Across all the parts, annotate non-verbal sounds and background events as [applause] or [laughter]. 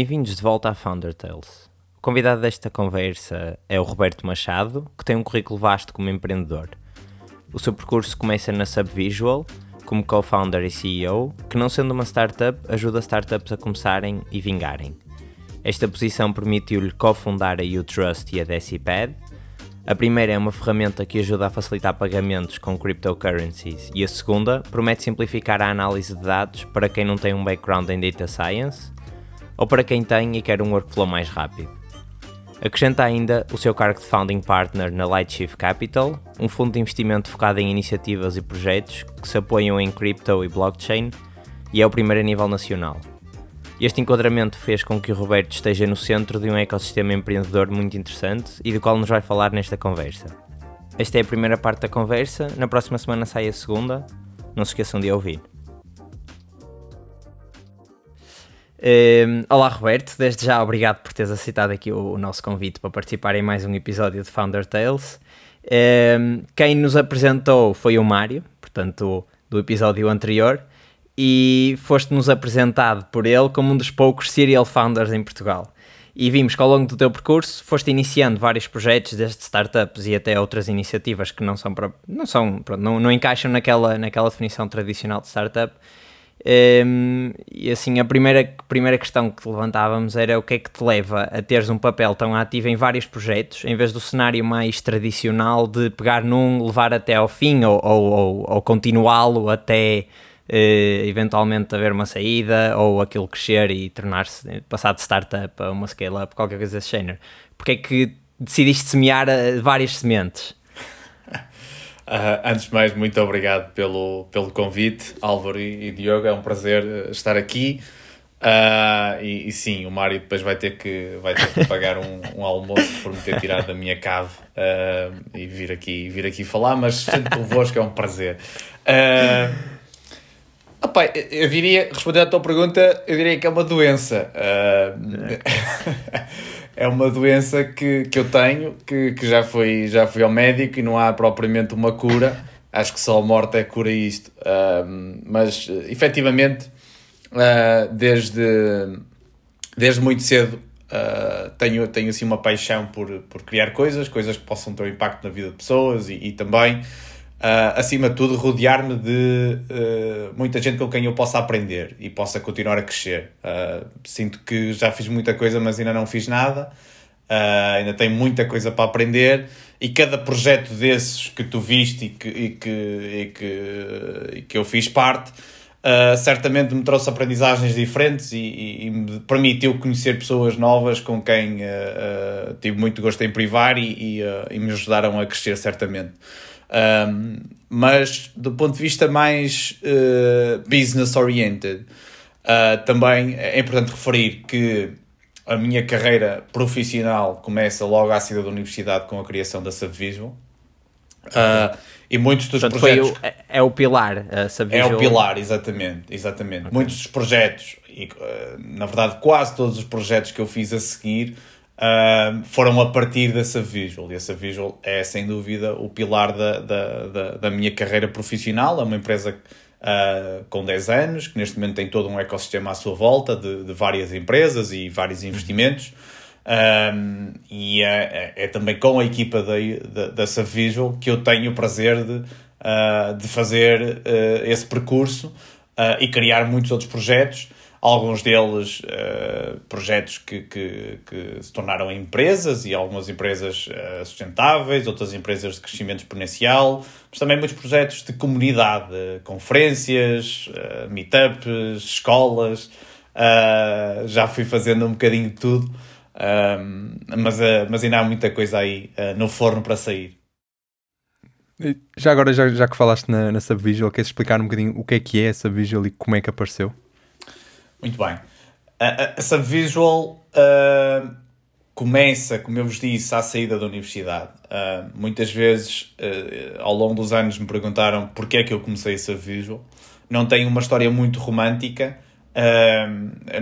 Bem-vindos de volta à Founder Tales. O convidado desta conversa é o Roberto Machado, que tem um currículo vasto como empreendedor. O seu percurso começa na Subvisual, como co-founder e CEO, que não sendo uma startup, ajuda startups a começarem e vingarem. Esta posição permitiu-lhe cofundar a UTrust e a Decipad. A primeira é uma ferramenta que ajuda a facilitar pagamentos com cryptocurrencies e a segunda promete simplificar a análise de dados para quem não tem um background em data science ou para quem tem e quer um workflow mais rápido. Acrescenta ainda o seu cargo de founding partner na Lightshift Capital, um fundo de investimento focado em iniciativas e projetos que se apoiam em crypto e blockchain e é o primeiro a nível nacional. Este enquadramento fez com que o Roberto esteja no centro de um ecossistema empreendedor muito interessante e do qual nos vai falar nesta conversa. Esta é a primeira parte da conversa, na próxima semana sai a segunda, não se esqueçam de ouvir. Um, olá Roberto, desde já obrigado por teres aceitado aqui o, o, nosso convite para participar em mais um episódio de Founder Tales. Um, quem nos apresentou foi o Mário, portanto, do episódio anterior, e foste-nos apresentado por ele como um dos poucos serial founders em Portugal. E vimos que ao longo do teu percurso foste iniciando vários projetos, desde startups e até outras iniciativas que não são, não, são, não, não encaixam naquela, naquela definição tradicional de startup um, e assim, a primeira, primeira questão que levantávamos era o que é que te leva a teres um papel tão ativo em vários projetos, em vez do cenário mais tradicional de pegar num, levar até ao fim ou, ou, ou, ou continuá-lo até uh, eventualmente haver uma saída ou aquilo crescer e tornar-se, passar de startup a uma scale-up, qualquer coisa desse género. Porque é que decidiste semear uh, várias sementes? Uh, antes de mais, muito obrigado pelo, pelo convite, Álvaro e, e Diogo. É um prazer eh, estar aqui. Uh, e, e, sim, o Mário depois vai ter que, vai ter que pagar um, um almoço por me ter tirado da minha cave uh, e vir aqui, vir aqui falar, mas sendo convosco é um prazer. Uh, opa, eu diria, respondendo à tua pergunta, eu diria que é uma doença. Uh, [laughs] é uma doença que, que eu tenho, que, que já, fui, já fui ao médico e não há propriamente uma cura. Acho que só a morte é cura isto. Uh, mas, efetivamente, uh, desde, desde muito cedo uh, tenho, tenho assim uma paixão por, por criar coisas, coisas que possam ter um impacto na vida de pessoas e, e também Uh, acima de tudo, rodear-me de uh, muita gente com quem eu possa aprender e possa continuar a crescer. Uh, sinto que já fiz muita coisa, mas ainda não fiz nada. ainda tenho muita coisa para aprender e cada projeto desses que tu viste e que, e que, e que, e que eu fiz parte, certamente me trouxe aprendizagens diferentes e, e, me permitiu conhecer pessoas novas com quem tive muito gosto em privar e, e me ajudaram a crescer, certamente. Um, mas do ponto de vista mais uh, business oriented, uh, também é importante referir que a minha carreira profissional começa logo à saída da universidade com a criação da Subvisual. Uh, e muitos dos Portanto, projetos. O, é, é, o pilar, a Subvisual. É o pilar, exatamente. exatamente. Okay. Muitos dos projetos, e na verdade quase todos os projetos que eu fiz a seguir, uh, foram a partir dessa visual. E essa visual é, sem dúvida, o pilar da, da, da, da minha carreira profissional. É uma empresa uh, com 10 anos, que neste momento tem todo um ecossistema à sua volta de, de várias empresas e vários investimentos. Um, e é, é, é, também com a equipa da, da, da Subvisual que eu tenho o prazer de, uh, de fazer uh, esse percurso uh, e criar muitos outros projetos alguns deles uh, projetos que, que, que, se tornaram empresas e algumas empresas uh, sustentáveis, outras empresas de crescimento exponencial, mas também muitos projetos de comunidade, uh, conferências, meetups, escolas. já fui fazendo um bocadinho de tudo, mas, mas ainda há muita coisa aí no forno para sair. Já agora, já, já que falaste na, na Subvisual, queres explicar um bocadinho o que é que é a Subvisual e como é que apareceu? Muito bem. A, a Subvisual uh, começa, como eu vos disse, à saída da universidade. Uh, muitas vezes, uh, ao longo dos anos, me perguntaram porquê é que eu comecei a Subvisual. Não tenho uma história muito romântica.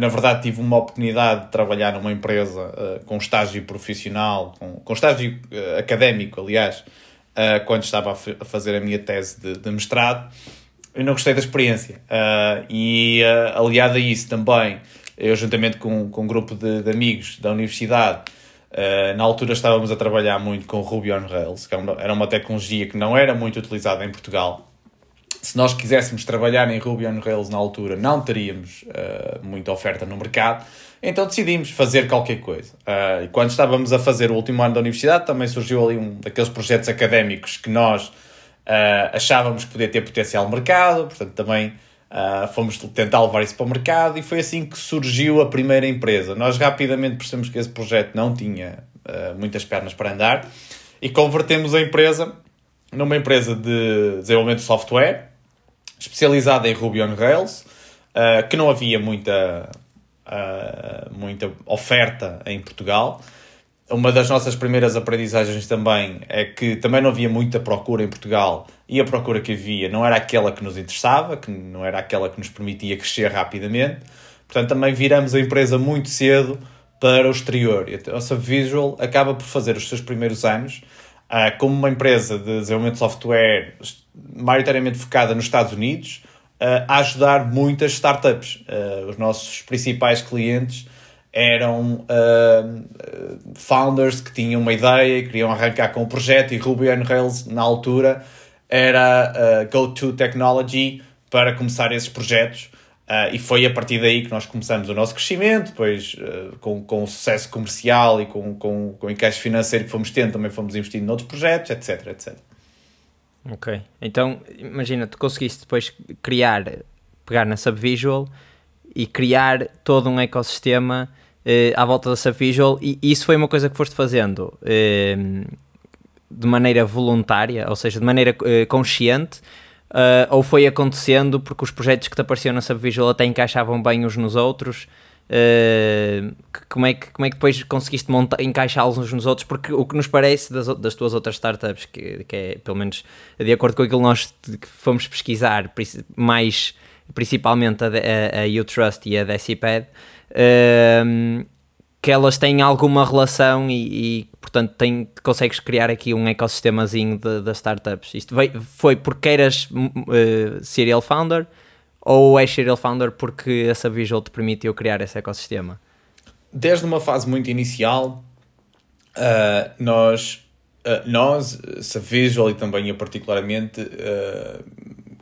Na verdade, tive uma oportunidade de trabalhar numa empresa com estágio profissional, com, com estágio académico, aliás, quando estava a, a, fazer a minha tese de, de mestrado eu não gostei da experiência. Uh, e uh, aliado a isso também eu juntamente com, com um grupo de, de amigos da universidade, uh, na altura estávamos a trabalhar muito com Ruby on Rails, que era uma, era uma tecnologia que não era muito utilizada em Portugal. Se nós quiséssemos trabalhar em Ruby on Rails na altura, não teríamos muita oferta no mercado, então decidimos fazer qualquer coisa. E quando estávamos a fazer o último ano da universidade, também surgiu ali um daqueles projetos académicos que nós achávamos que podia ter potencial mercado, portanto também Uh, fomos tentar levar isso para o mercado e foi assim que surgiu a primeira empresa. Nós rapidamente percebemos que esse projeto não tinha uh, muitas pernas para andar e convertemos a empresa numa empresa de desenvolvimento de software especializada em Ruby on Rails, uh, que não havia muita, muita oferta em Portugal uma das nossas primeiras aprendizagens também é que também não havia muita procura em Portugal e a procura que havia não era aquela que nos interessava, que não era aquela que nos permitia crescer rapidamente. Portanto, também viramos a empresa muito cedo para o exterior. A nossa Visual acaba por fazer os seus primeiros anos uh, como uma empresa de desenvolvimento de software maioritariamente focada nos Estados Unidos, uh, a ajudar muitas startups. Uh, os nossos principais clientes eram uh, founders que tinham uma ideia e queriam arrancar com o projeto e Ruby on Rails na altura era uh, go-to technology para começar esses projetos uh, e foi a partir daí que nós começamos o nosso crescimento, depois com, com o sucesso comercial e com, com, com o encaixe financeiro que fomos tendo também fomos investindo noutros projetos, etc, etc. Ok, então imagina, tu conseguiste depois criar, pegar na Subvisual e criar todo um ecossistema uh, à volta da Subvisual e isso foi uma coisa que foste fazendo uh, de maneira voluntária, ou seja, de maneira uh, consciente, ou foi acontecendo porque os projetos que te apareciam na Subvisual até encaixavam bem uns nos outros? como, é que, como é que depois conseguiste encaixá-los uns nos outros? Porque o que nos parece das, das tuas outras startups, que, que é pelo menos de acordo com aquilo que nós fomos pesquisar, mais principalmente a, a, a Utrust e a Decipad, uh, que elas têm alguma relação e, e portanto, tem, consegues criar aqui um ecossistemazinho das startups. Isto veio, foi porque eras uh, serial founder ou és serial founder porque essa visual te permitiu criar esse ecossistema? Desde uma fase muito inicial, uh, nós, uh, nós, visual e também eu particularmente,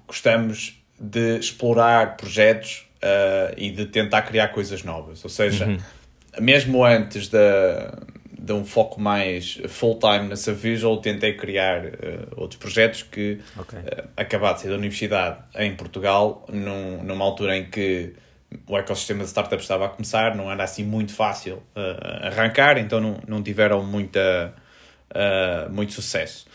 gostamos de explorar projetos uh, e de tentar criar coisas novas. Ou seja, uhum. mesmo antes de, de um foco mais full-time nessa visual, tentei criar uh, outros projetos que okay. uh, acabado de sair da universidade em Portugal, num, numa altura em que o ecossistema de startups estava a começar, não era assim muito fácil uh, arrancar, então não, não tiveram muita, muito sucesso.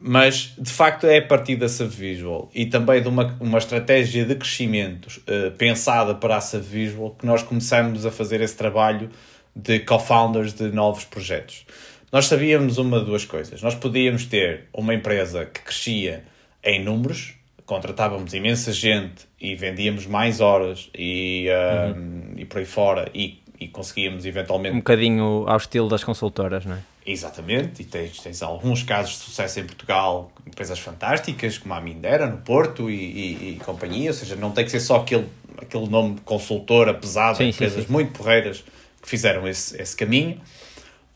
Mas de facto é a partir da Visual e também de uma, uma estratégia de crescimento uh, pensada para a Visual que nós começamos a fazer esse trabalho de co-founders de novos projetos. Nós sabíamos uma de duas coisas. Nós podíamos ter uma empresa que crescia em números, contratávamos imensa gente e vendíamos mais horas e, uh, uhum. e por aí fora e, e conseguíamos eventualmente. Um bocadinho ao estilo das consultoras, não é? Exatamente, e tens, tens alguns casos de sucesso em Portugal, empresas fantásticas, como a Mindera, no Porto e, e, e companhia, ou seja, não tem que ser só aquele, aquele nome consultora pesado, sim, empresas sim, sim. muito porreiras que fizeram esse, esse caminho.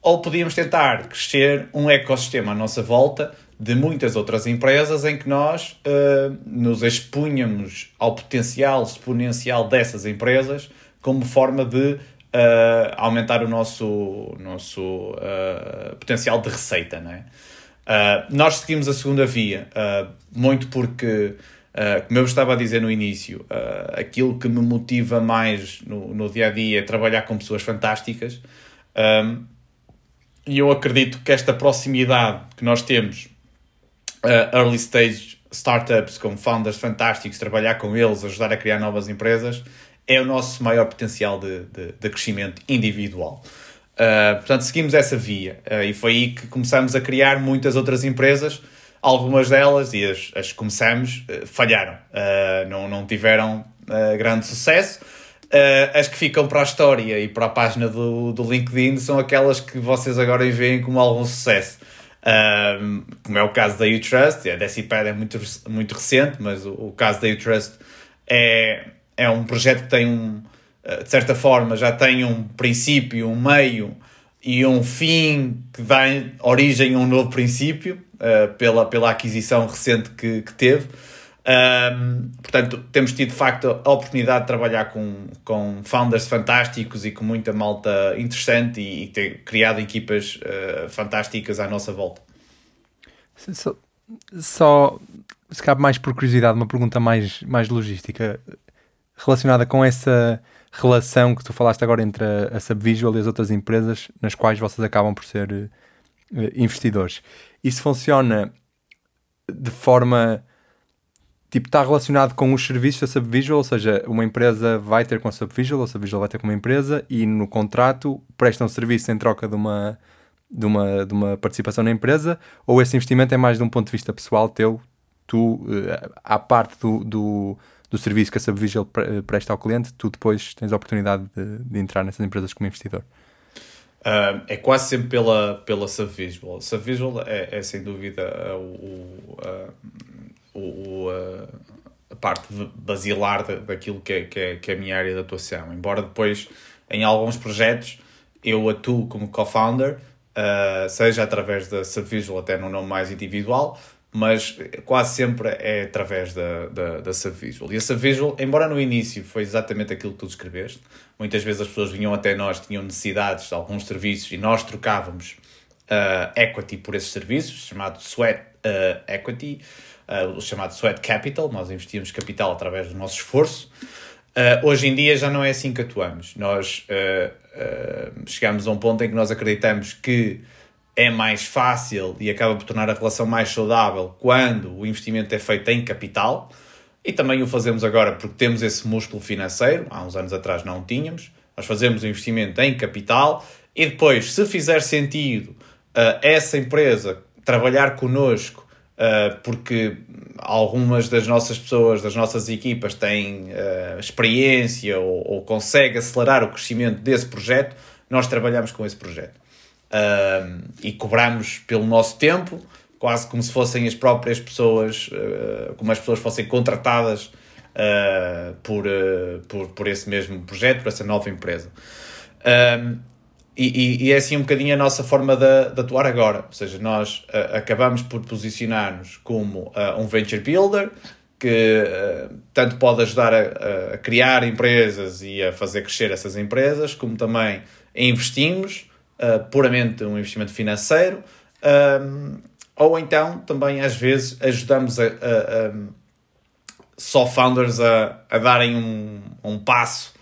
Ou podíamos tentar crescer um ecossistema à nossa volta de muitas outras empresas em que nós uh, nos expunhamos ao potencial exponencial dessas empresas como forma de uh, aumentar o nosso, nosso uh, potencial de receita. Não é? Uh, nós seguimos a segunda via, muito porque, como eu estava a dizer no início, aquilo que me motiva mais no, no dia a dia é trabalhar com pessoas fantásticas. Um, e eu acredito que esta proximidade que nós temos, early stage startups com founders fantásticos, trabalhar com eles, ajudar a criar novas empresas, é o nosso maior potencial de, de, de crescimento individual. Uh, portanto, seguimos essa via uh, e foi aí que começamos a criar muitas outras empresas. Algumas delas, e as, as começamos, uh, falharam, não, não tiveram grande sucesso. as que ficam para a história e para a página do, do LinkedIn são aquelas que vocês agora veem como algum sucesso. como é o caso da Utrust, a Decipad é muito, muito recente, mas o, o caso da Utrust é, é um projeto que tem um, de certa forma, já tem um princípio, um meio e um fim que dá origem a um novo princípio, uh, pela, pela aquisição recente que, que teve. Um, portanto, temos tido de facto a oportunidade de trabalhar com, com founders fantásticos e com muita malta interessante e, e ter criado equipas uh, fantásticas à nossa volta. Só, só, se cabe mais por curiosidade, uma pergunta mais, mais logística relacionada com essa relação que tu falaste agora entre a, a Subvisual e as outras empresas nas quais vocês acabam por ser uh, investidores. Isso funciona de forma tipo, está relacionado com os serviços da Subvisual, ou seja, uma empresa vai ter com a Subvisual, a Subvisual vai ter com uma empresa e no contrato prestam serviço em troca de uma, de uma, de uma participação na empresa, ou esse investimento é mais de um ponto de vista pessoal teu, tu, eh, à parte do, do, do serviço que a Subvisual presta ao cliente, tu depois tens a oportunidade de, de entrar nessas empresas como investidor. Uh, é quase sempre pela, pela Subvisual. Subvisual é, é sem dúvida o, o, o, a parte basilar daquilo que é, que, é, que é a minha área de atuação. Embora depois, em alguns projetos, eu atuo como co-founder, uh, seja através da Subvisual, até no nome mais individual, mas quase sempre é através da, da, da Subvisual. E a Subvisual, embora no início foi exatamente aquilo que tu descreveste, muitas vezes as pessoas vinham até nós, tinham necessidades de alguns serviços e nós trocávamos uh, equity por esses serviços, chamado Sweat uh, Equity, uh, chamado Sweat Capital, nós investíamos capital através do nosso esforço. Uh, hoje em dia já não é assim que atuamos. Nós uh, chegamos a um ponto em que nós acreditamos que é mais fácil e acaba por tornar a relação mais saudável quando o investimento é feito em capital. E também o fazemos agora porque temos esse músculo financeiro, há uns anos atrás não tínhamos. Nós fazemos o investimento em capital e depois, se fizer sentido uh, essa empresa trabalhar connosco Uh, porque algumas das nossas pessoas, das nossas equipas, têm uh, experiência ou, ou conseguem acelerar o crescimento desse projeto, nós trabalhamos com esse projeto. Uh, e cobramos pelo nosso tempo, quase como se fossem as próprias pessoas, como as pessoas fossem contratadas por, por, por esse mesmo projeto, por essa nova empresa. E, e, e, é assim um bocadinho a nossa forma de, de atuar agora. Ou seja, nós uh, acabamos por posicionar-nos como uh, um venture builder que uh, tanto pode ajudar a, a, criar empresas e a fazer crescer essas empresas, como também investimos, puramente um investimento financeiro, ou então também às vezes ajudamos a, a, a só founders a, a darem um, um passo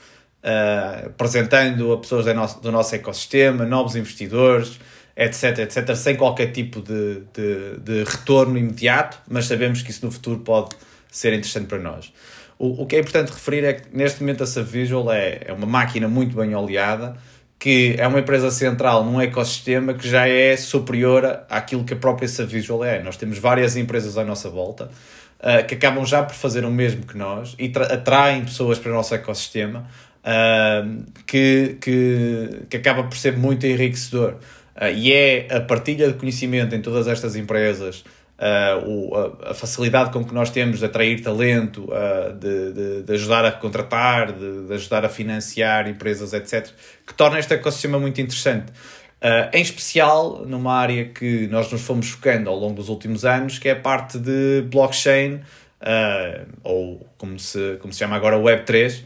uh, apresentando a pessoas do nosso, do nosso ecossistema, novos investidores, etc, etc, sem qualquer tipo de, de, de, retorno imediato, mas sabemos que isso no futuro pode ser interessante para nós. O, o que é importante referir é que neste momento a Subvisual é, é uma máquina muito bem oleada, que é uma empresa central num ecossistema que já é superior àquilo que a própria Subvisual é. Nós temos várias empresas à nossa volta uh, que acabam já por fazer o mesmo que nós e atraem pessoas para o nosso ecossistema, uh, que, que, que acaba por ser muito enriquecedor. Uh, e é a partilha de conhecimento em todas estas empresas, a, a, facilidade com que nós temos de atrair talento, uh, de, de, de, ajudar a contratar, de, de, ajudar a financiar empresas, etc., que torna este ecossistema muito interessante. em especial numa área que nós nos fomos focando ao longo dos últimos anos, que é a parte de blockchain, ou como se, como se chama agora Web3,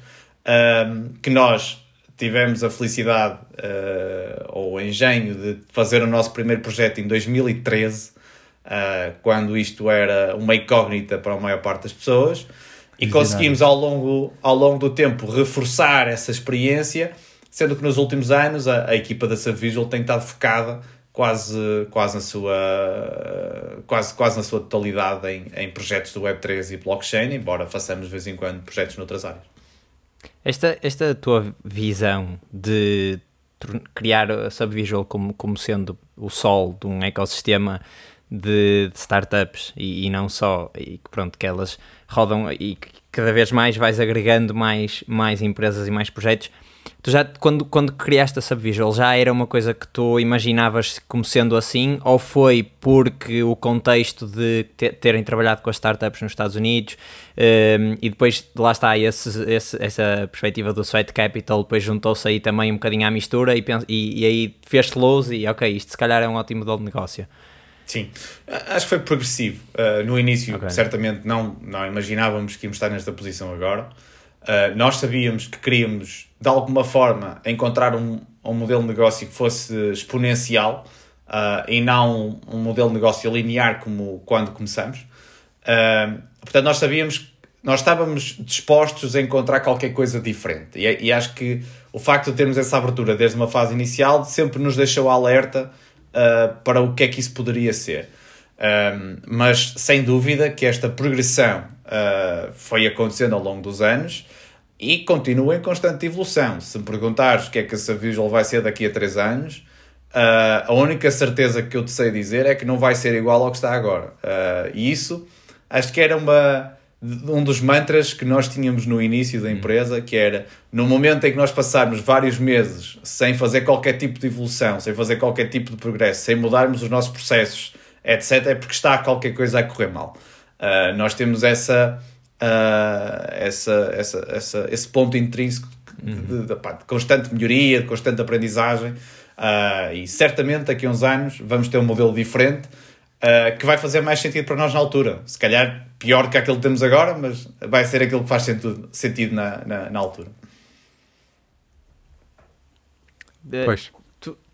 um, que nós tivemos a felicidade ou o engenho de fazer o nosso primeiro projeto em 2013, uh, quando isto era uma incógnita para a maior parte das pessoas, e conseguimos ao longo, ao longo do tempo reforçar essa experiência, sendo que nos últimos anos a, a equipa da Savvisual tem estado focada quase, quase, na, sua, quase, quase na sua totalidade em, em projetos do Web3 e blockchain, embora façamos de vez em quando projetos noutras áreas. Esta, esta tua visão de criar a Subvisual como, como sendo o sol de um ecossistema de, de startups e, e, não só, e que pronto, que elas rodam e que cada vez mais vais agregando mais, mais empresas e mais projetos. Tu já, quando, quando criaste a Subvisual, já era uma coisa que tu imaginavas como sendo assim? Ou foi porque o contexto de terem trabalhado com as startups nos Estados Unidos um, e depois, lá está, esse, esse, essa perspectiva do Sweat Capital, depois juntou-se aí também um bocadinho à mistura e, e, e aí fez-te lose e ok, isto se calhar é um ótimo modelo de negócio. Sim, acho que foi progressivo. Uh, no início, okay. certamente, não, não imaginávamos que íamos estar nesta posição agora. Uh, nós sabíamos que queríamos, de alguma forma, encontrar um, um modelo de negócio que fosse exponencial uh, e não um, um, modelo de negócio linear como quando começamos. Portanto, nós sabíamos nós estávamos dispostos a encontrar qualquer coisa diferente. E, e, acho que o facto de termos essa abertura desde uma fase inicial sempre nos deixou alerta para o que é que isso poderia ser. mas sem dúvida que esta progressão foi acontecendo ao longo dos anos e continua em constante evolução. Se me perguntares o que é que essa Visual vai ser daqui a 3 anos, uh, a única certeza que eu te sei dizer é que não vai ser igual ao que está agora. Uh, e isso acho que era uma, um dos mantras que nós tínhamos no início da empresa, que era no momento em que nós passarmos vários meses sem fazer qualquer tipo de evolução, sem fazer qualquer tipo de progresso, sem mudarmos os nossos processos, etc., é porque está qualquer coisa a correr mal. Uh, nós temos essa uh, essa, essa, essa, esse ponto intrínseco uhum. de, de, de, constante melhoria, de constante aprendizagem. Uh, e certamente daqui a uns anos vamos ter um modelo diferente uh, que vai fazer mais sentido para nós na altura. Se calhar pior que aquele que temos agora, mas vai ser aquilo que faz sentido, sentido na, na, na altura. Pois.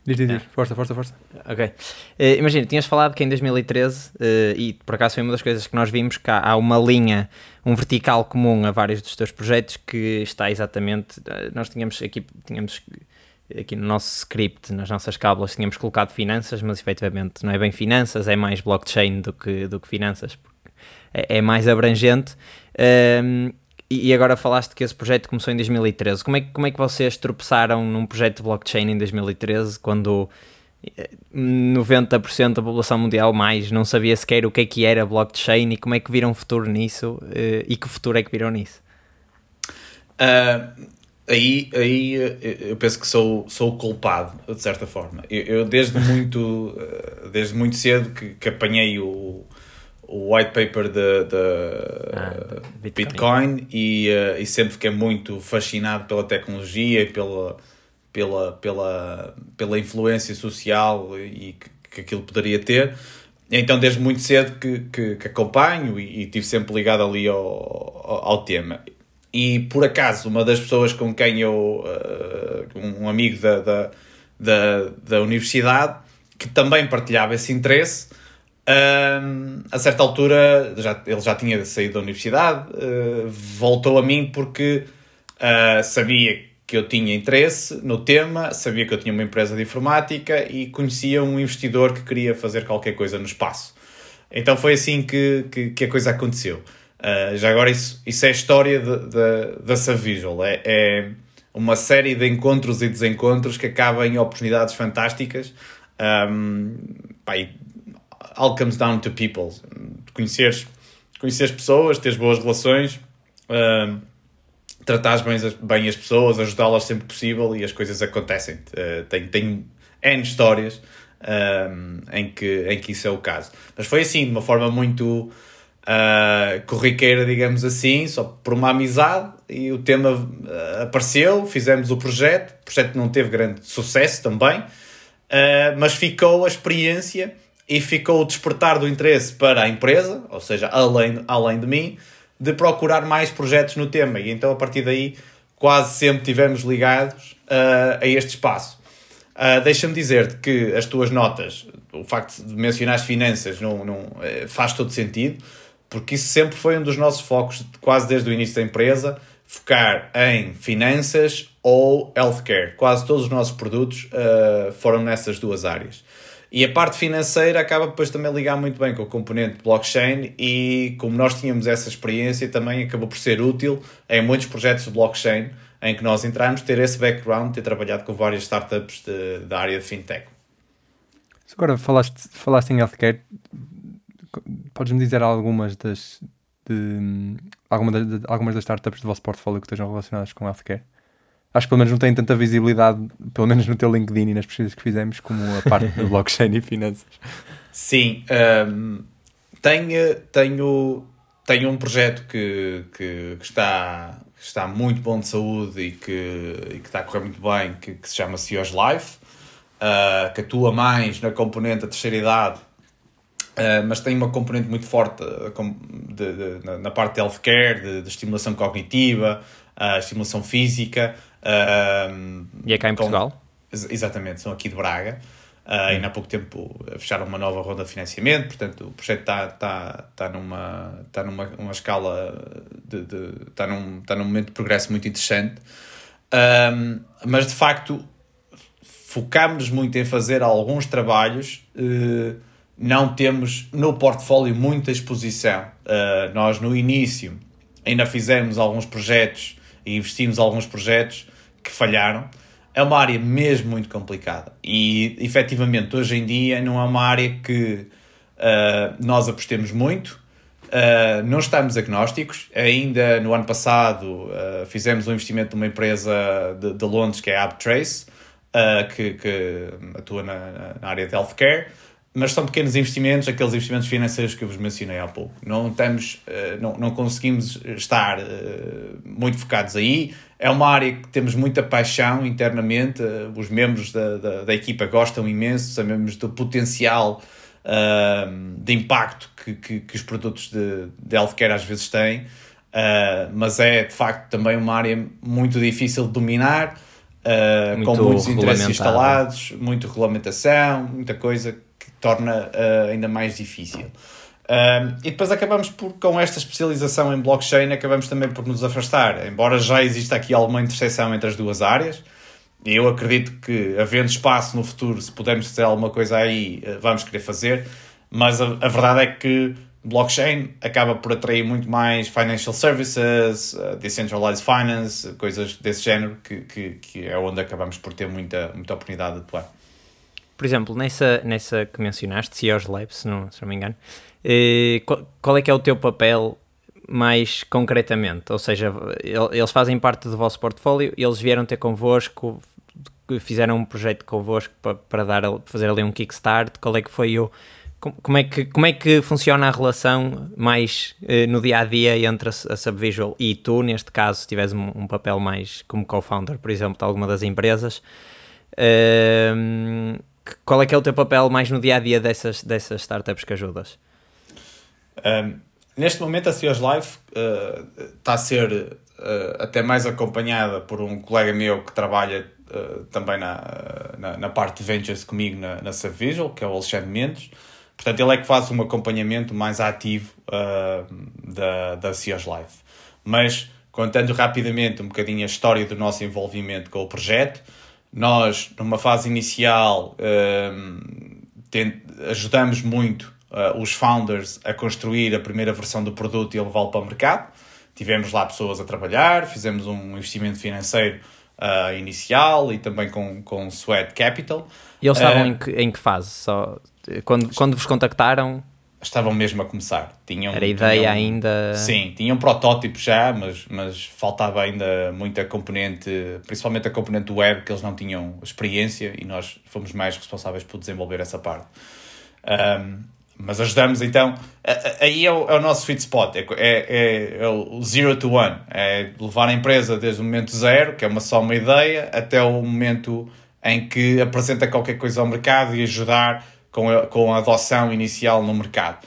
Diz, diz, diz. Força, força, força. Ok. Uh, imagina, tinhas falado que em 2013, uh, eh, e por acaso foi uma das coisas que nós vimos, que há, há, uma linha, um vertical comum a vários dos teus projetos que está exatamente. Uh, nós tínhamos aqui, tínhamos aqui no nosso script, nas nossas cábulas, tínhamos colocado finanças, mas efetivamente não é bem finanças, é mais blockchain do que, do que finanças, porque é, é mais abrangente. Ehm, e agora falaste que esse projeto começou em 2013. Como é, como é que vocês tropeçaram num projeto de blockchain em 2013 quando 90% eh, da população mundial mais não sabia sequer o que é que era blockchain e como é que viram futuro nisso eh, e que futuro é que viram nisso? Uh, aí, aí eh, eu penso que sou, sou o culpado, de certa forma. Eu, eu desde muito desde muito cedo que, que apanhei o, o white paper de, de ah, Bitcoin, Bitcoin e, uh, e, sempre fiquei muito fascinado pela tecnologia e pela, pela, pela, pela influência social e que, que aquilo poderia ter. Então, desde muito cedo que, que, que acompanho e, e estive sempre ligado ali ao, ao, ao, tema. E por acaso, uma das pessoas com quem eu, uh, um amigo da, da, da, da universidade, que também partilhava esse interesse, um, a certa altura, já, ele já tinha saído da universidade, uh, voltou a mim porque uh, sabia que eu tinha interesse no tema, sabia que eu tinha uma empresa de informática e conhecia um investidor que queria fazer qualquer coisa no espaço. Então foi assim que, que, que a coisa aconteceu. Uh, já agora, isso, isso é a história da Savvisual. É, é uma série de encontros e desencontros que acaba em oportunidades fantásticas. Um, pá, all comes down to people. Conheceres, conheceres pessoas, teres boas relações, uh, tratares bem as, bem as pessoas, ajudá-las sempre possível e as coisas acontecem. Uh, tenho, tenho N histórias uh, em, que, em que isso é o caso. Mas foi assim, de uma forma muito uh, corriqueira, digamos assim, só por uma amizade, e o tema uh, apareceu, fizemos o projeto, o projeto não teve grande sucesso também, uh, mas ficou a experiência e ficou o despertar do interesse para a empresa, ou seja, além, além de mim, de procurar mais projetos no tema. E então, a partir daí, quase sempre tivemos ligados a este espaço. Uh, Deixa-me dizer-te que as tuas notas, o facto de mencionar as finanças, não, não, faz todo sentido, porque isso sempre foi um dos nossos focos, quase desde o início da empresa, focar em finanças ou healthcare. Quase todos os nossos produtos uh, foram nessas duas áreas. E a parte financeira acaba depois também ligar muito bem com o componente blockchain e como nós tínhamos essa experiência também acabou por ser útil em muitos projetos de blockchain em que nós entramos, ter esse background, ter trabalhado com várias startups de, da área de fintech. Agora falaste, falaste em healthcare, podes-me dizer algumas das, de, alguma de, algumas das startups do vosso portfólio que estejam relacionadas com healthcare? Acho que pelo menos não têm tanta visibilidade, pelo menos no teu LinkedIn e nas pesquisas que fizemos, como a parte do [laughs] blockchain e finanças. Sim, um, tenho, tenho, tenho um projeto que, que, que está, que está muito bom de saúde e que, e que está a correr muito bem, que, que se chama CEOs Life, uh, que atua mais na componente da terceira idade Uh, mas tem uma componente muito forte uh, de, de, na parte de healthcare, de, de estimulação cognitiva, uh, estimulação física. e é cá em com, Portugal? Exatamente, são aqui de Braga. Hum. E há pouco tempo fecharam uma nova ronda de financiamento, portanto o projeto está, está, está numa, está numa uma escala, está, num, está num momento de progresso muito interessante. mas de facto focámos-nos muito em fazer alguns trabalhos não temos no portfólio muita exposição. Uh, nós, no início, ainda fizemos alguns projetos e investimos alguns projetos que falharam. É uma área mesmo muito complicada e, efetivamente, hoje em dia não é uma área que uh, nós apostemos muito. Uh, não estamos agnósticos. Ainda no ano passado fizemos um investimento numa empresa de, de Londres que é a AppTrace, que, que atua na, na área de healthcare mas são pequenos investimentos, aqueles investimentos financeiros que eu vos mencionei há pouco. Não, estamos, eh, não, não conseguimos estar eh, muito focados aí. É uma área que temos muita paixão internamente, eh, os membros da, da, da equipa gostam imenso, sabemos do potencial uh, de impacto que, que, que, os produtos de, de healthcare às vezes têm, mas é de facto também uma área muito difícil de dominar, com muitos interesses instalados, muita regulamentação, muita coisa torna uh, ainda mais difícil. Um, e depois acabamos por, com esta especialização em blockchain, acabamos também por nos afastar. Embora já exista aqui alguma interseção entre as duas áreas, eu acredito que, havendo espaço no futuro, se pudermos fazer alguma coisa aí, eh, vamos querer fazer. Mas a, a verdade é que blockchain acaba por atrair muito mais financial services, uh, decentralized finance, coisas desse género, que, que, que é onde acabamos por ter muita, muita oportunidade de atuar por exemplo, nessa, nessa que mencionaste, CEOs Lab, se não, se não me engano, eh, qual, é que é o teu papel mais concretamente? Ou seja, eles fazem parte do vosso portfólio, eles vieram ter convosco, fizeram um projeto convosco para, para dar, fazer ali um kickstart, qual é que foi o... Como é, que, como é que funciona a relação mais eh, no dia a dia entre a, a Subvisual e tu, neste caso, se tiveres um, um papel mais como co-founder, por exemplo, de alguma das empresas? Uh, qual é que é o teu papel mais no dia a dia dessas, dessas startups que ajudas? Um, neste momento a CEOs Life uh, está a ser uh, até mais acompanhada por um colega meu que trabalha uh, também na, na, na, parte de ventures comigo na, na Subvisual, que é o Alexandre Mendes. Portanto, ele é que faz um acompanhamento mais ativo da, da CEOs Life. Mas, contando rapidamente um bocadinho a história do nosso envolvimento com o projeto, nós, numa fase inicial, uh, ajudamos muito uh, os founders a construir a primeira versão do produto e a levá-lo para o mercado. Tivemos lá pessoas a trabalhar, fizemos um investimento financeiro uh, inicial e também com, com Sweat Capital. E eles estavam em que, em que fase? Só, quando, quando vos contactaram, estavam mesmo a começar. Tinham, Era ideia tinham, ainda. Sim, tinham protótipo já, mas, mas faltava ainda muita componente, principalmente a componente web, que eles não tinham experiência e nós fomos mais responsáveis por desenvolver essa parte. Um, mas ajudamos então. Aí é o, é o nosso sweet spot, é, é, é, o zero to one. É levar a empresa desde o momento zero, que é uma só uma ideia, até o momento em que apresenta qualquer coisa ao mercado e ajudar com a, com a adoção inicial no mercado.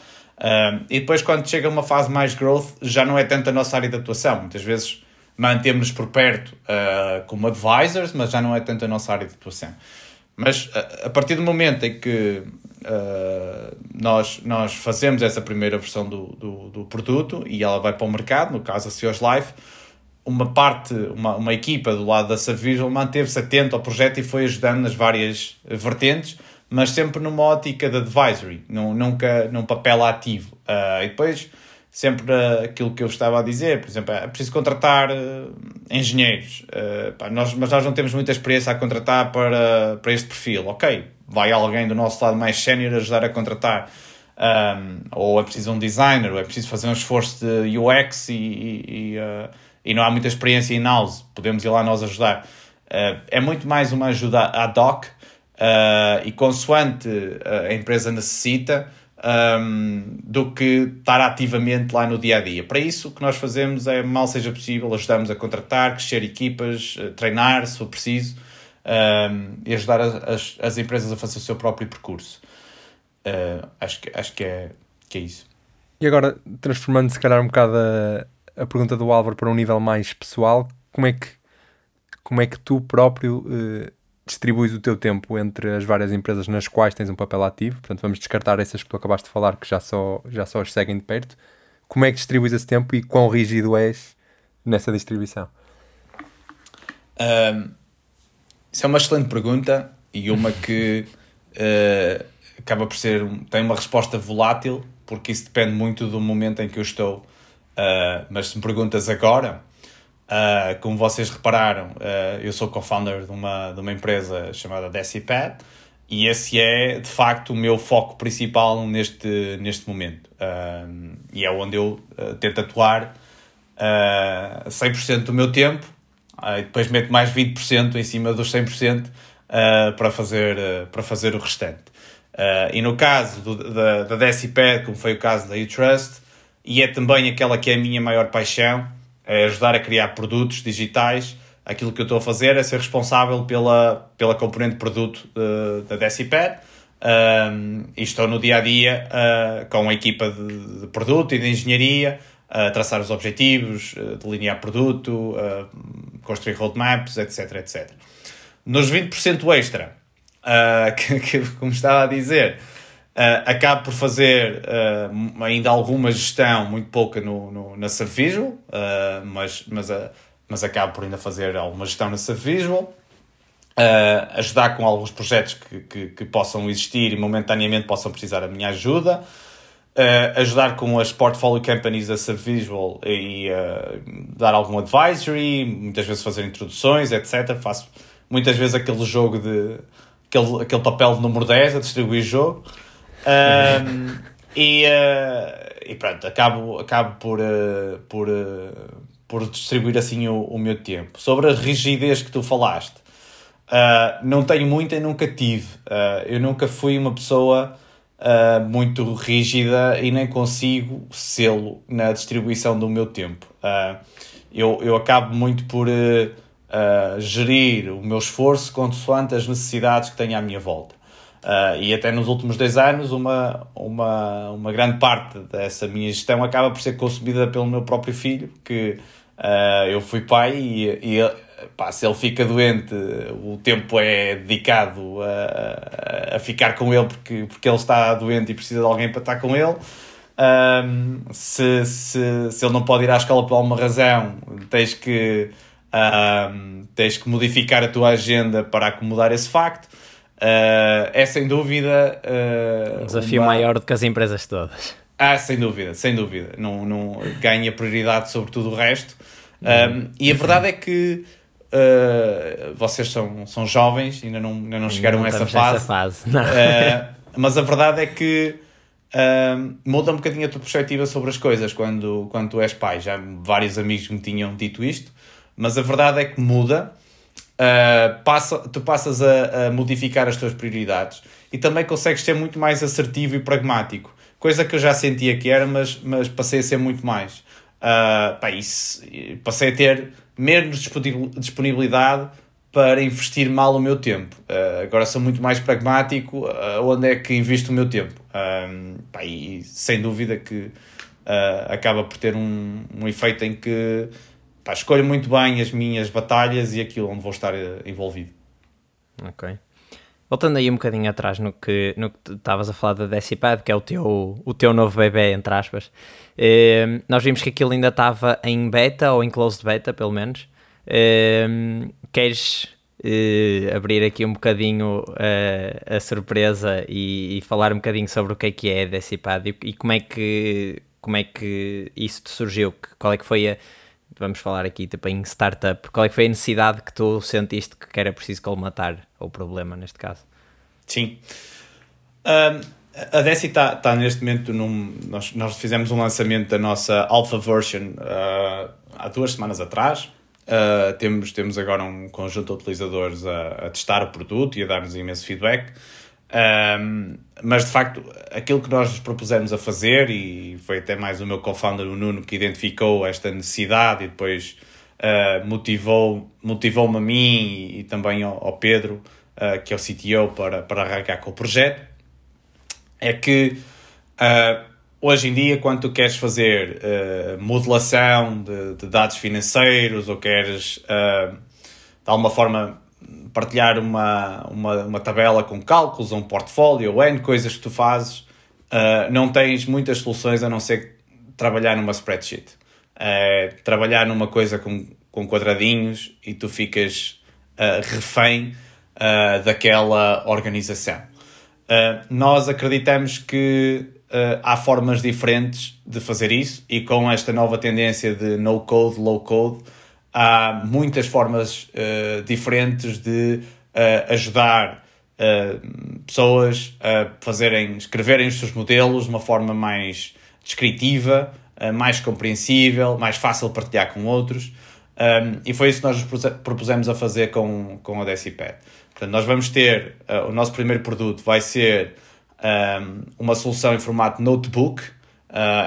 Um, e depois, quando chega uma fase mais growth, já não é tanto a nossa área de atuação. Muitas vezes mantemos-nos por perto uh, como advisors, mas já não é tanto a nossa área de atuação. Mas a, a partir do momento em que uh, nós, nós fazemos essa primeira versão do, do, do, produto e ela vai para o mercado, no caso a Seos Life, uma parte, uma, uma equipa do lado da Savisual manteve-se atento ao projeto e foi ajudando nas várias vertentes mas sempre numa ótica de advisory, não, nunca num papel ativo. Uh, e depois, sempre uh, aquilo que eu estava a dizer, por exemplo, é preciso contratar uh, engenheiros, pá, nós, mas nós não temos muita experiência a contratar para, para este perfil. Ok, vai alguém do nosso lado mais sénior ajudar a contratar. um, ou é preciso um designer, ou é preciso fazer um esforço de UX e, e, e, e não há muita experiência in-house, podemos ir lá nós ajudar. É muito mais uma ajuda ad hoc uh, e consoante a empresa necessita um, do que estar ativamente lá no dia a dia. Para isso, o que nós fazemos é, mal seja possível, ajudamos a contratar, crescer equipas, treinar, se for preciso, um, e ajudar as, as empresas a fazer o seu próprio percurso. Uh, acho que, acho que, é, que é isso. E agora, transformando se calhar um bocado a, a pergunta do Álvaro para um nível mais pessoal, como é que, como é que tu próprio uh, distribuis o teu tempo entre as várias empresas nas quais tens um papel ativo? Portanto, vamos descartar essas que tu acabaste de falar, que já só, já só as seguem de perto. Como é que distribuis esse tempo e quão rígido és nessa distribuição? Um, isso é uma excelente pergunta e uma que uh, acaba por ser, tem uma resposta volátil, porque isso depende muito do momento em que eu estou. Uh, mas se me perguntas agora, uh, como vocês repararam, uh, eu sou co-founder de uma, de uma empresa chamada Decipad e esse é de facto o meu foco principal neste, neste momento. e é onde eu tento atuar uh, 100% do meu tempo e depois meto mais 20% em cima dos 100% para, fazer, para fazer o restante. Uh, e no caso do, da, da Decipad, como foi o caso da eTrust, e é também aquela que é a minha maior paixão, é ajudar a criar produtos digitais. Aquilo que eu estou a fazer é ser responsável pela, pela componente produto uh, da Decipad. Um, e estou no dia a dia uh, com a equipa de, de, produto e de engenharia, a traçar os objetivos, delinear produto, construir roadmaps, etc, etc. Nos 20% extra, uh, [laughs] que, que, como estava a dizer, uh, acabo por fazer uh, ainda alguma gestão, muito pouca no, no na Survisual, uh, mas, mas, uh, mas acabo por ainda fazer alguma gestão na Survisual. Uh, ajudar com alguns projetos que, que, que, possam existir e momentaneamente possam precisar da minha ajuda. Ajudar com as portfolio companies da Survisual e dar algum advisory, muitas vezes fazer introduções, etc. Faço muitas vezes aquele jogo de aquele, aquele papel de número 10 a distribuir jogo. Um, e, uh, e pronto, acabo, acabo por, uh, por, uh, por distribuir assim o, o meu tempo. Sobre a rigidez que tu falaste, não tenho muita e nunca tive. eu nunca fui uma pessoa muito rígida e nem consigo sê-lo na distribuição do meu tempo. eu, eu acabo muito por uh, gerir o meu esforço consoante as necessidades que tenho à minha volta. Uh, e até nos últimos 10 anos, uma, uma, uma grande parte dessa minha gestão acaba por ser consumida pelo meu próprio filho, que uh, eu fui pai e, e pá, se ele fica doente, o tempo é dedicado a, a ficar com ele porque, porque ele está doente e precisa de alguém para estar com ele. Um, se, se, se ele não pode ir à escola por alguma razão, tens que um, tens que modificar a tua agenda para acomodar esse facto. Uh, é sem dúvida. Uh, um desafio uma... maior do que as empresas todas. Ah, sem dúvida, sem dúvida. Não, não ganha prioridade sobre tudo o resto. Um, e a verdade é que uh, vocês são, são jovens, ainda não, ainda não chegaram não a essa fase. fase. mas a verdade é que muda um bocadinho a tua perspectiva sobre as coisas quando, quando tu és pai. Já vários amigos me tinham dito isto mas a verdade é que muda. Uh, passa, tu passas a, a, modificar as tuas prioridades e também consegues ser muito mais assertivo e pragmático, coisa que eu já sentia que era, mas, mas passei a ser muito mais. Uh, pá, isso, passei a ter menos disponibilidade para investir mal o meu tempo. Uh, agora sou muito mais pragmático uh, onde é que invisto o meu tempo. Uh, pá, e sem dúvida que acaba por ter um, um efeito em que pá, escolho muito bem as minhas batalhas e aquilo onde vou estar eh, envolvido. Ok. Voltando aí um bocadinho atrás no que no que estavas a falar da Decipad, que é o teu, o teu novo bebê, entre aspas, eh, nós vimos que aquilo ainda estava em beta, ou em closed beta, pelo menos. Eh, queres eh, abrir aqui um bocadinho eh, a surpresa e, e, falar um bocadinho sobre o que é que é a Decipad e, e como, é que, como é que isso te surgiu? Qual é que foi a vamos falar aqui tipo, em startup, qual é que foi a necessidade que tu sentiste que era preciso colmatar, o problema neste caso? Sim. Um, A Deci está tá neste momento num. Nós, nós fizemos um lançamento da nossa Alpha Version uh, há duas semanas atrás. Uh, temos, temos agora um conjunto de utilizadores a, a testar o produto e a dar-nos imenso feedback. Um, mas de facto, aquilo que nós nos propusemos a fazer, e foi até mais o meu co-founder, o Nuno, que identificou esta necessidade e depois uh, motivou-me motivou a mim e, e também ao, ao Pedro, uh, que é o CTO, para, para arrancar com o projeto, é que uh, hoje em dia, quando tu queres fazer modelação de, de, dados financeiros ou queres de alguma forma partilhar uma, uma, uma tabela com cálculos, um portfólio, N coisas que tu fazes, uh, não tens muitas soluções a não ser trabalhar numa spreadsheet. Uh, trabalhar numa coisa com, com quadradinhos e tu ficas uh, refém daquela organização. nós acreditamos que há formas diferentes de fazer isso e com esta nova tendência de no code, low code, há muitas formas uh, diferentes de uh, ajudar uh, pessoas a fazerem, escreverem os seus modelos de uma forma mais descritiva, mais compreensível, mais fácil de partilhar com outros. Um, e foi isso que nós nos propusemos a fazer com, com a Decipad. Portanto, nós vamos ter, o nosso primeiro produto vai ser um, uma solução em formato notebook,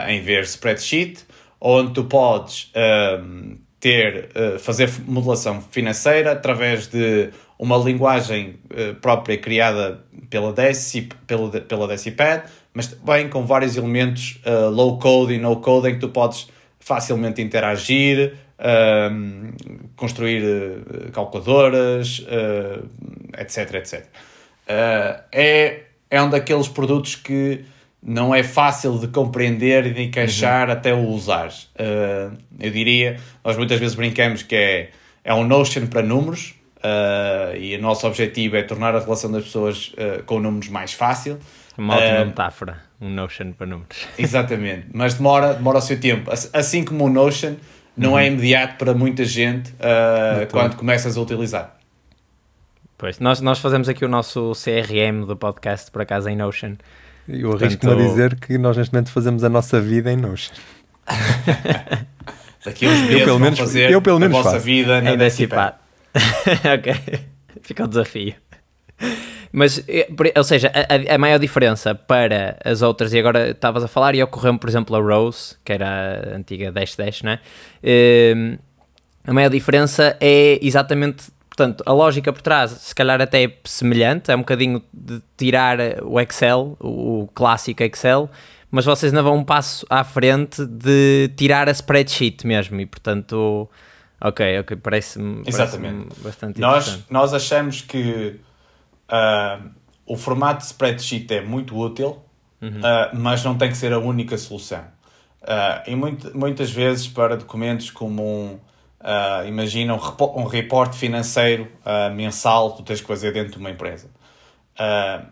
em vez de spreadsheet, onde tu podes um, ter, uh, fazer modelação financeira através de uma linguagem uh, própria criada pela, Deci, pela, pela Decipad, mas também com vários elementos uh, low code e no code em que tu podes facilmente interagir, ehm, construir calculadoras, etc, etc. é, é um daqueles produtos que não é fácil de compreender e de encaixar uhum. até o usar. Uh, eu diria, nós muitas vezes brincamos que é, é um Notion para números uh, e o nosso objetivo é tornar a relação das pessoas uh, com números mais fácil. Uma ótima metáfora, um Notion para números. [laughs] Exatamente, mas demora, demora o seu tempo. Assim como o Notion não uhum. é imediato para muita gente quando começas a utilizar. Pois, nós, nós fazemos aqui o nosso CRM do podcast, por acaso, em Notion. Eu arrisco-me a dizer que nós neste momento fazemos a nossa vida em Notion. [laughs] Daqui a uns meses eu, pelo menos, fazer eu, pelo menos a vossa faço. vida na Decipar. [laughs] ok, fica o desafio. Mas, eh, ou seja, a, a, maior diferença para as outras, e agora estavas a falar, e ocorreu-me, por exemplo, a Rose, que era a antiga Dash Dash, né? Uh, a maior diferença é exatamente Portanto, a lógica por trás, se calhar até é semelhante, é um bocadinho de tirar o Excel, o clássico Excel, mas vocês ainda vão um passo à frente de tirar a spreadsheet mesmo, e portanto, ok, ok, parece-me parece bastante nós, interessante. Nós achamos que uh, o formato de spreadsheet é muito útil, uhum. uh, mas não tem que ser a única solução. Uh, e muito, muitas vezes para documentos como um Uh, imagina um, um reporte financeiro uh, mensal que tu tens que fazer dentro de uma empresa. Uh,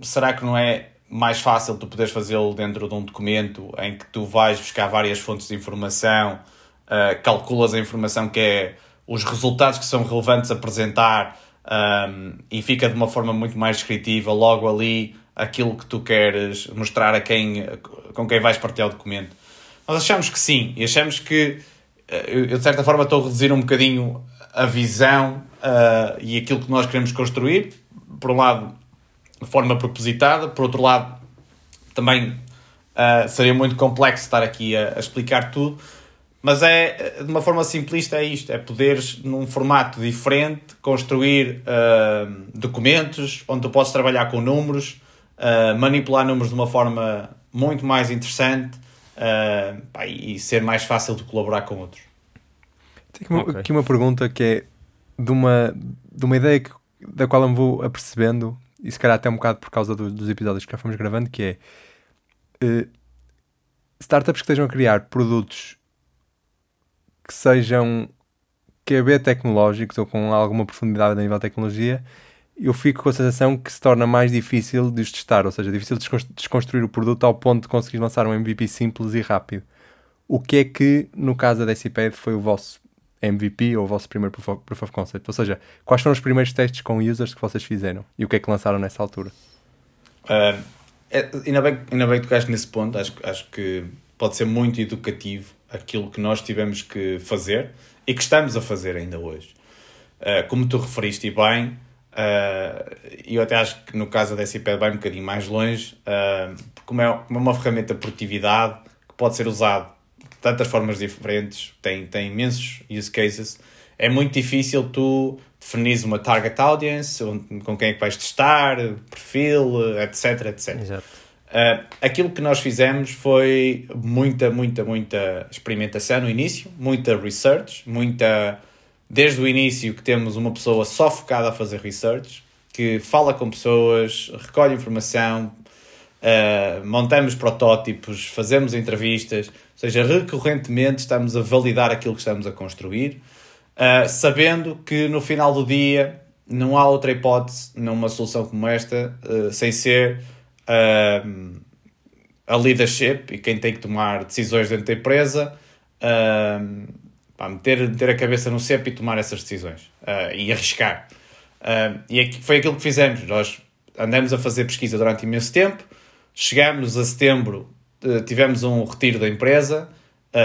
será que não é mais fácil tu poderes fazê-lo dentro de um documento em que tu vais buscar várias fontes de informação, calculas a informação que é os resultados que são relevantes a apresentar um, e fica de uma forma muito mais descritiva logo ali aquilo que tu queres mostrar a quem, com quem vais partilhar o documento. Nós achamos que sim, e achamos que eu, de certa forma estou a reduzir um bocadinho a visão uh, e aquilo que nós queremos construir. Por um lado, de forma propositada, por outro lado, também uh, seria muito complexo estar aqui a, a, explicar tudo, mas é de uma forma simplista é isto: é poderes, num formato diferente, construir uh, documentos onde tu podes trabalhar com números, manipular números de uma forma muito mais interessante uh, pá, e ser mais fácil de colaborar com outros. Tenho aqui uma, okay. aqui uma pergunta que é de uma, de uma ideia que, da qual eu me vou apercebendo, e se calhar até um bocado por causa do, dos episódios que já fomos gravando, que é uh, startups que estejam a criar produtos que sejam QB tecnológicos ou com alguma profundidade a nível de tecnologia eu fico com a sensação que se torna mais difícil de os testar, ou seja, difícil de desconstruir o produto ao ponto de conseguir lançar um MVP simples e rápido. O que é que, no caso da Decipad, foi o vosso MVP ou o vosso primeiro proof of, concept? Ou seja, quais foram os primeiros testes com users que vocês fizeram e o que é que lançaram nessa altura? Uh, é, ainda, bem, bem que tocaste nesse ponto, acho, acho que pode ser muito educativo aquilo que nós tivemos que fazer e que estamos a fazer ainda hoje. Uh, como tu referiste bem, e uh, eu até acho que no caso da SIPED vai um bocadinho mais longe, como, é, como é uma ferramenta de produtividade que pode ser usada de tantas formas diferentes, tem, tem imensos use cases, é muito difícil tu definires uma target audience, com quem é que vais testar, perfil, etc, etc. Exato. Uh, aquilo que nós fizemos foi muita, muita, muita experimentação no início, muita research, muita. Desde o início que temos uma pessoa só focada a fazer research, que fala com pessoas, recolhe informação, uh, montamos protótipos, fazemos entrevistas, ou seja, recorrentemente estamos a validar aquilo que estamos a construir uh, sabendo que no final do dia não há outra hipótese numa solução como esta uh, sem ser a leadership e quem tem que tomar decisões dentro da empresa pá, meter, meter a cabeça no cepo e tomar essas decisões e arriscar. e aqui, foi aquilo que fizemos. Nós andamos a fazer pesquisa durante imenso tempo, chegamos a setembro, tivemos um retiro da empresa.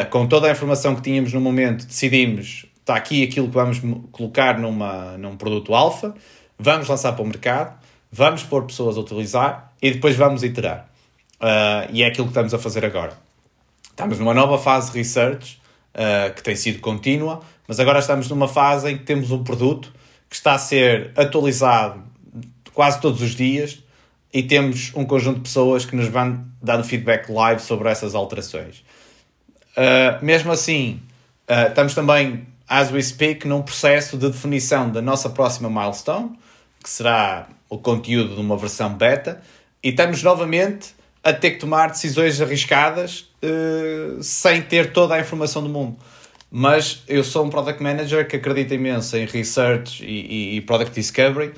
com toda a informação que tínhamos no momento, decidimos está aqui aquilo que vamos colocar numa, num produto alfa, vamos lançar para o mercado, vamos pôr pessoas a utilizar e depois vamos iterar. Uh, e é aquilo que estamos a fazer agora. Estamos numa nova fase de research, uh, que tem sido contínua, mas agora estamos numa fase em que temos um produto que está a ser atualizado quase todos os dias e temos um conjunto de pessoas que nos vão dando feedback live sobre essas alterações. Uh, mesmo assim, estamos também as we speak, num processo de definição da nossa próxima milestone, que será o conteúdo de uma versão beta, e estamos novamente a ter que tomar decisões arriscadas uh, sem ter toda a informação do mundo. Mas eu sou um product manager que acredita imenso em research e, e, e product discovery,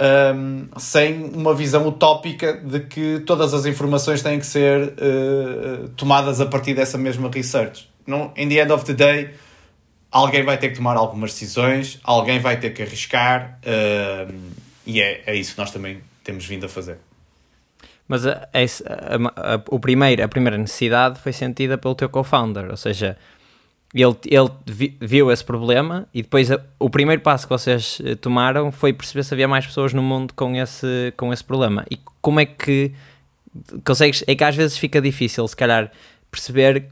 um, ehm, sem uma visão utópica de que todas as informações têm que ser uh, tomadas a partir dessa mesma research. No, in the end of the day, alguém vai ter que tomar algumas decisões, alguém vai ter que arriscar, uh, e é, é isso que nós também temos vindo a fazer. Mas a, a, a, o primeiro, a primeira necessidade foi sentida pelo teu co-founder, ou seja, ele, ele viu esse problema e depois o primeiro passo que vocês eh, tomaram foi perceber se havia mais pessoas no mundo com esse, com esse problema. E como é que consegues? É que às vezes fica difícil, se calhar, perceber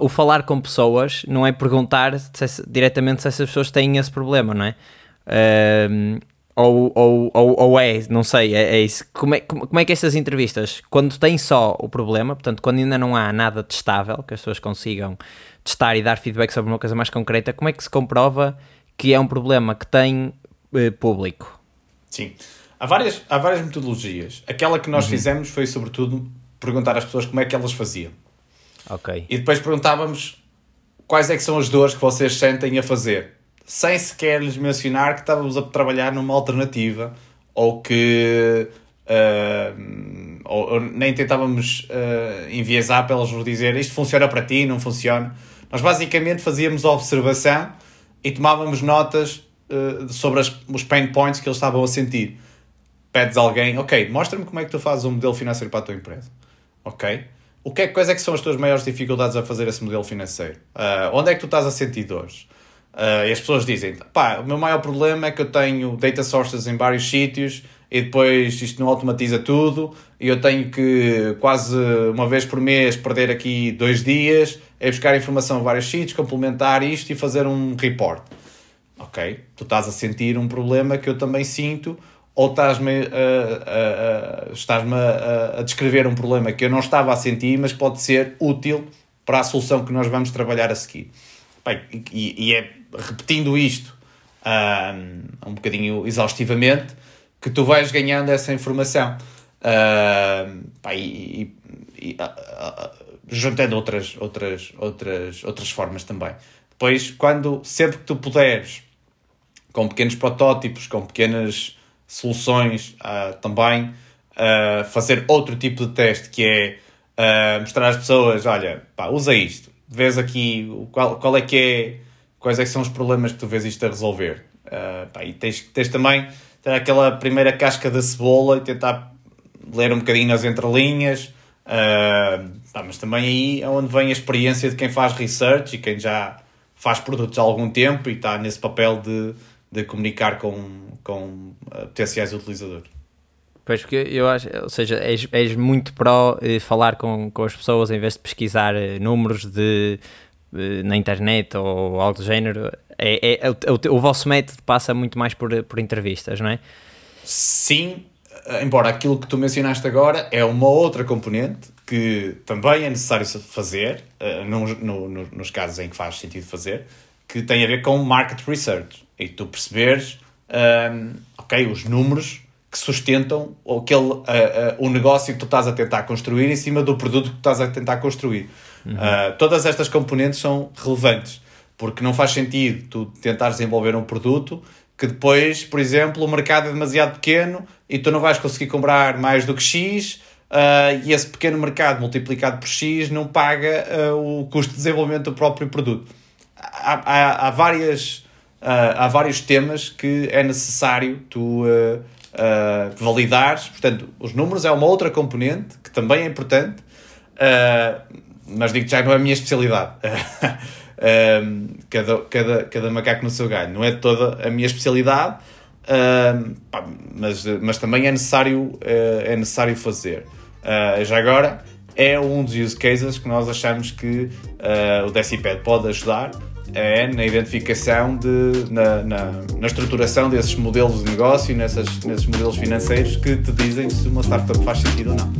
o falar com pessoas não é perguntar se, diretamente se essas pessoas têm esse problema, não é? Uh, ou, ou, ou, ou, é, não sei, é, é isso. Como é, como, como, é que essas entrevistas, quando tem só o problema, portanto, quando ainda não há nada testável, que as pessoas consigam testar e dar feedback sobre uma coisa mais concreta, como é que se comprova que é um problema que tem eh, público? Sim, há várias, há várias metodologias. Aquela que nós uhum. fizemos foi, sobretudo, perguntar às pessoas como é que elas faziam. Ok. E depois perguntávamos quais é que são as dores que vocês sentem a fazer, sem sequer lhes mencionar que estávamos a trabalhar numa alternativa ou que uh, ou, ou, nem tentávamos uh, enviesar para eles nos dizer isto funciona para ti, não funciona. Nós basicamente fazíamos a observação e tomávamos notas uh, sobre as, os pain points que eles estavam a sentir. Pedes alguém, ok, mostra-me como é que tu fazes um modelo financeiro para a tua empresa. Ok? o que é, quais é que são as tuas maiores dificuldades a fazer esse modelo financeiro? Uh, onde é que tu estás a sentir dores? Uh, e as pessoas dizem, pá, o meu maior problema é que eu tenho data sources em vários sítios e depois isto não automatiza tudo e eu tenho que quase uma vez por mês perder aqui dois dias a buscar informação em vários sítios, complementar isto e fazer um report. Ok, tu estás a sentir um problema que eu também sinto ou estás-me estás a, a descrever um problema que eu não estava a sentir, mas pode ser útil para a solução que nós vamos trabalhar a seguir. Bem, e, e, é repetindo isto um, um bocadinho exaustivamente que tu vais ganhando essa informação. Uh, pá, e, e uh, juntando outras, outras, outras, outras formas também. Depois, quando, sempre que tu puderes, com pequenos protótipos, com pequenas soluções uh, também, uh, fazer outro tipo de teste que é uh, mostrar às pessoas, olha, pá, usa isto, vês aqui qual, qual é que é, quais é que são os problemas que tu vês isto a resolver. Pá, e tens, tens também ter aquela primeira casca da cebola e tentar ler um bocadinho nas entrelinhas, uh, pá, mas também aí é onde vem a experiência de quem faz research e quem já faz produtos há algum tempo e está nesse papel de, de comunicar com, com uh, potenciais utilizadores. Pois, porque eu acho, ou seja, és, és muito pró eh, falar com, com as pessoas em vez de pesquisar eh, números de, eh, na internet ou algo do género. É, é, é o, o, o, vosso método passa muito mais por, por entrevistas, não é? Sim, embora aquilo que tu mencionaste agora é uma outra componente que também é necessário fazer, uh, no, no, no, nos casos em que faz sentido fazer, que tem a ver com market research. E tu perceberes, um, ok, os números que sustentam aquele, uh, uh, o negócio que tu estás a tentar construir em cima do produto que tu estás a tentar construir. Uhum. Uh, todas estas componentes são relevantes, porque não faz sentido tu tentar desenvolver um produto que depois, por exemplo, o mercado é demasiado pequeno e tu não vais conseguir comprar mais do que X Uh, e esse pequeno mercado multiplicado por X não paga uh, o custo de desenvolvimento do próprio produto. Há, há, há várias, uh, há vários temas que é necessário tu validares. Portanto, os números é uma outra componente que também é importante, mas digo já não é a minha especialidade. [laughs] cada, cada, cada macaco no seu galho. Não é toda a minha especialidade. pá, mas, mas também é necessário, é necessário fazer. Uh, já agora, é um dos use cases que nós achamos que uh, o Deciped pode ajudar é na identificação de, na, na, na, estruturação desses modelos de negócio, nessas, nesses modelos financeiros que te dizem se uma startup faz sentido ou não.